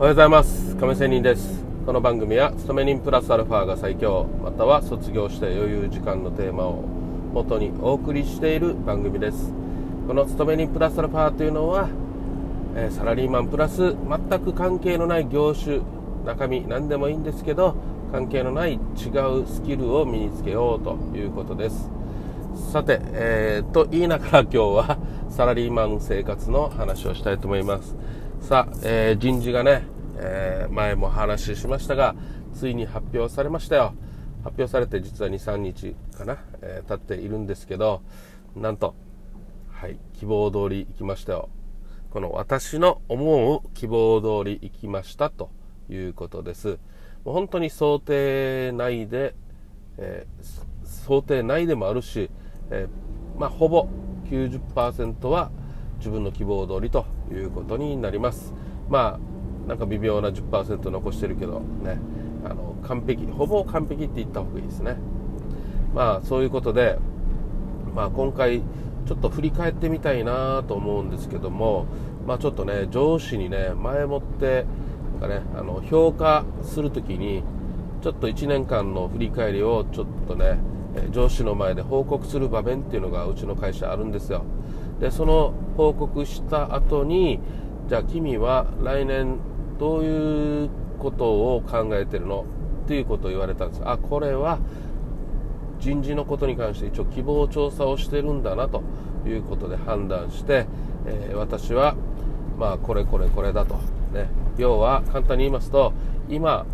おはようございます。亀仙人です。この番組は勤め人プラスアルファが最強。または卒業して余裕時間のテーマを元にお送りしている番組です。この勤め人プラスアルファというのは、サラリーマンプラス全く関係のない業種中身何でもいいんですけど関係のない違うスキルを身につけようということです。さて、えー、と言いながら今日はサラリーマン生活の話をしたいと思います。さあ、えー、人事がね、えー、前も話しましたがついに発表されましたよ。発表されて実は23日かな、えー、経っているんですけどなんとはい希望通り行きましたよ。この私の思う希望通り行きましたということです。もう本当に想定内で、えー、想定内でもあるし、えー、まあ、ほぼ90%は自分の希望通りということになります。まあなんか微妙な10%残してるけどね。あの完璧ほぼ完璧って言った方がいいですね。まあそういうことで、まあ、今回ちょっと振り返ってみたいなと思うんですけども、まあ、ちょっとね上司にね前もってなんかねあの評価するときにちょっと1年間の振り返りをちょっとね上司の前で報告する場面っていうのがうちの会社あるんですよ。でその報告した後にじゃあ君は来年どういうことを考えてるの？っていうことを言われたんです。あこれは人事のことに関して一応希望調査をしてるんだなということで判断して、えー、私はまあこれこれこれだと、ね、要は簡単に言いますと今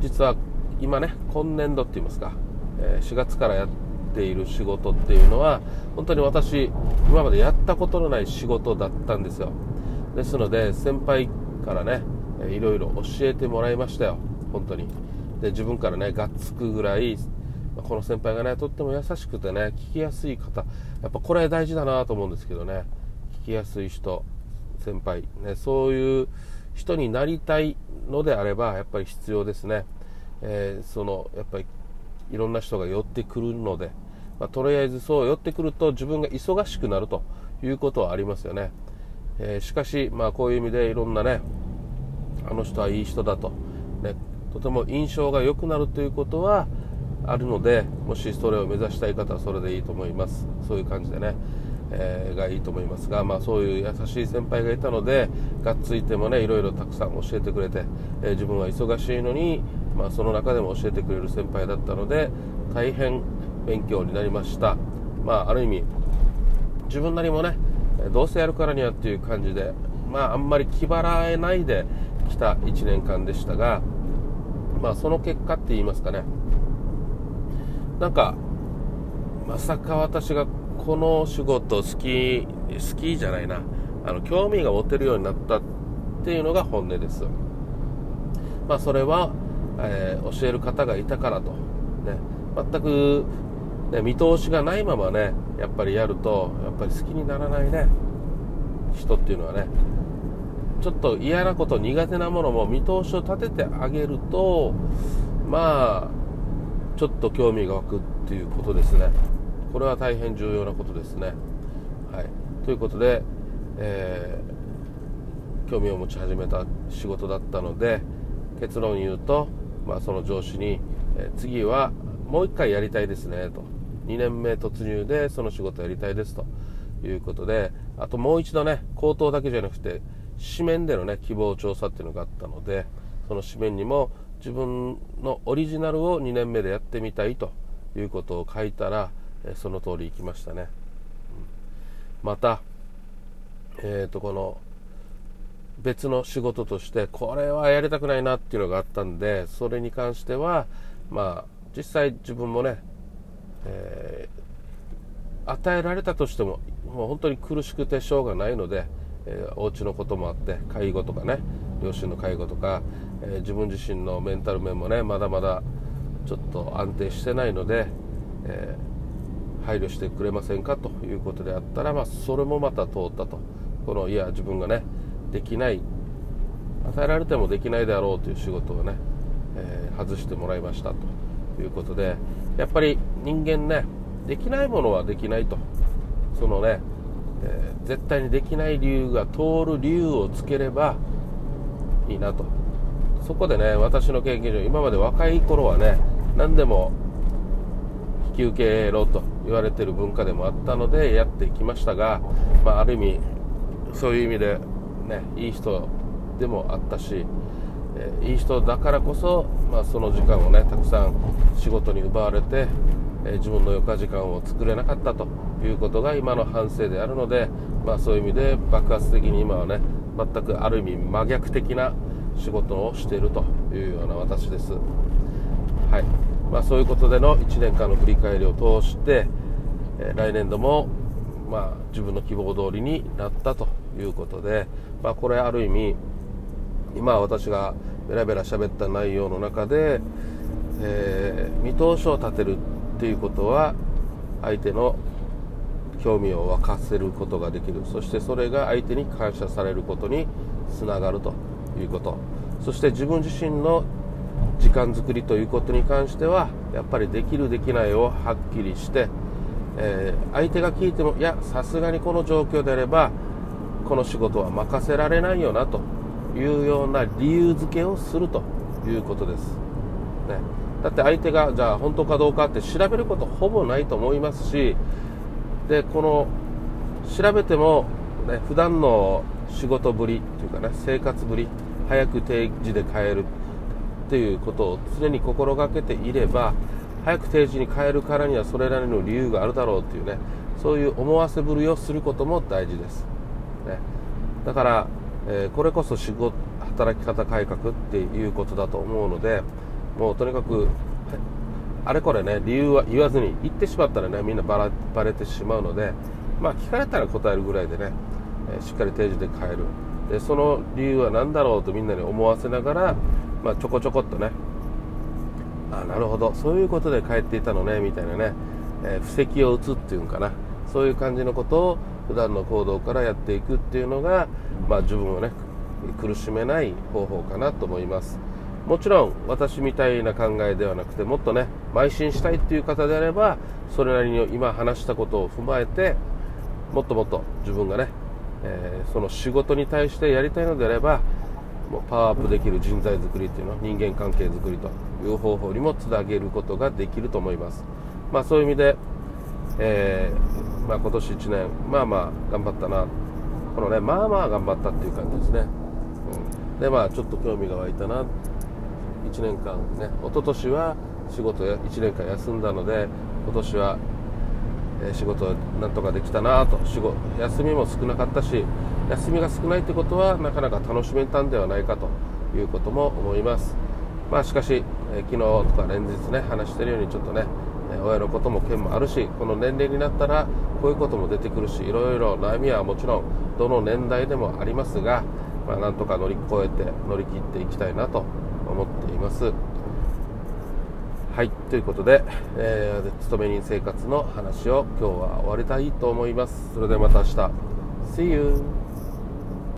実は今ね今年度って言いますか、えー、4月からやってっている仕事っていうのは本当に私今までやったことのない仕事だったんですよ。ですので先輩からねいろいろ教えてもらいましたよ。本当に。で自分からねがっつくぐらいこの先輩がねとっても優しくてね聞きやすい方。やっぱこれ大事だなと思うんですけどね。聞きやすい人先輩。ねそういう人になりたいのであればやっぱり必要ですね、えー、そのやっぱりいろんな人が寄ってくるので、まあ、とりあえずそう寄ってくると自分が忙しくなるということはありますよね、えー、しかし、まあ、こういう意味でいろんなねあの人はいい人だと、ね、とても印象が良くなるということはあるのでもしそれを目指したい方はそれでいいと思います。そういう感じでね、えー、がいいと思いますが、まあ、そういう優しい先輩がいたのでがっついてもねいろいろたくさん教えてくれて、えー、自分は忙しいのにまあ、その中でも教えてくれる先輩だったので大変勉強になりました、まあ、ある意味自分なりもねどうせやるからにはっていう感じで、まあ、あんまり気払えないできた1年間でしたが、まあ、その結果って言いますかね。なんかまさか私がこの仕事好き好きじゃないな。あの興味が持てるようになったっていうのが本音です、まあ、それはえー、教える方がいたからと、ね、全く、ね、見通しがないままねやっぱりやるとやっぱり好きにならないね。人っていうのはね。ちょっと嫌なこと苦手なものも見通しを立ててあげるとまあちょっと興味が湧くっていうことですね。これは大変重要なことですね。はい。ということで、えー、興味を持ち始めた仕事だったので結論言うとまあ、その上司に、えー、次はもう1回やりたいですねと。2年目突入でその仕事やりたいですということであともう一度ね口頭だけじゃなくて紙面でのね希望調査っていうのがあったのでその紙面にも自分のオリジナルを2年目でやってみたいということを書いたら、えその通りいきましたね、うん、またえっ、ー、とこの別の仕事としてこれはやりたくないなっていうのがあったんでそれに関してはまあ実際自分もね、えー、与えられたとしてももう本当に苦しくてしょうがないので、えー、お家のこともあって介護とかね両親の介護とか、えー、自分自身のメンタル面もねまだまだちょっと安定してないので、えー、配慮してくれませんかということであったら、まあ、それもまた通ったと。このいや自分がねできない。与えられてもできないであろうという仕事をね、えー、外してもらいましたということでやっぱり人間ねできないものはできないと。そのね、えー、絶対にできない理由が通る理由をつければいいなと。そこでね私の経験上今まで若い頃はね何でも引き受けろと。言われてる文化でもあったのでやってきましたが、まあ、ある意味そういう意味で、ね、いい人でもあったし、えー、いい人だからこそ、まあ、その時間をねたくさん仕事に奪われて、えー、自分の余暇時間を作れなかったということが今の反省であるので、まあ、そういう意味で爆発的に今はね全くある意味真逆的な仕事をしているというような私です。はいまあ、そういうことでの1年間の振り返りを通して、え来年度も、まあ、自分の希望通りになったということで、まあ、これある意味今私がベラベラ喋った内容の中で、えー、見通しを立てるっていうことは相手の興味を沸かせることができる。そしてそれが相手に感謝されることにつながるということ。そして自分自身の時間作りということに関してはやっぱりできるできないをはっきりして、えー、相手が聞いてもいやさすがにこの状況であればこの仕事は任せられないよなというような理由付けをするということです、ね、だって相手がじゃあ本当かどうかって調べることほぼないと思いますしでこの調べても、ね、普段の仕事ぶりというかね生活ぶり早く定時で帰るっていうことを常に心がけていれば早く定時に帰るからにはそれなりの理由があるだろうっていうねそういう思わせぶりをすることも大事です、ね、だから、えー、これこそ仕事働き方改革っていうことだと思うのでもうとにかくあれこれね理由は言わずに言ってしまったらねみんなバレてしまうのでまあ聞かれたら答えるぐらいでね、えー、しっかり定時で帰る。でその理由は何だろうとみんなに思わせながら、まあ、ちょこちょこっとね。あなるほど。そういうことで帰っていたのねみたいなね、えー、布石を打つっていうんかな。そういう感じのことを普段の行動からやっていくっていうのが、まあ、自分をね苦しめない方法かなと思います。もちろん私みたいな考えではなくてもっとね邁進したいっていう方であればそれなりに今話したことを踏まえてもっともっと自分がねえー、その仕事に対してやりたいのであればパワーアップできる人材作りっていうのは人間関係作りという方法にもつなげることができると思います、まあ、そういう意味で、えー、まあ、今年1年まあまあ頑張ったな。このねまあまあ頑張ったっていう感じですね、うん、でまあちょっと興味が湧いたな。1年間ね一昨年は仕事や1年間休んだので今年は仕事なんとかできたなと。仕事休みも少なかったし休みが少ないってことはなかなか楽しめたんではないかということも思いますまあしかし、え昨日とか連日ね話してるようにちょっとね親のことも件もあるしこの年齢になったらこういうことも出てくるしいろいろ悩みはもちろんどの年代でもありますが、まあ、なんとか乗り越えて乗り切っていきたいなと思っています。はい、ということで、えー、勤め人生活の話を今日は終わりたいと思います。それではまた明日。See you!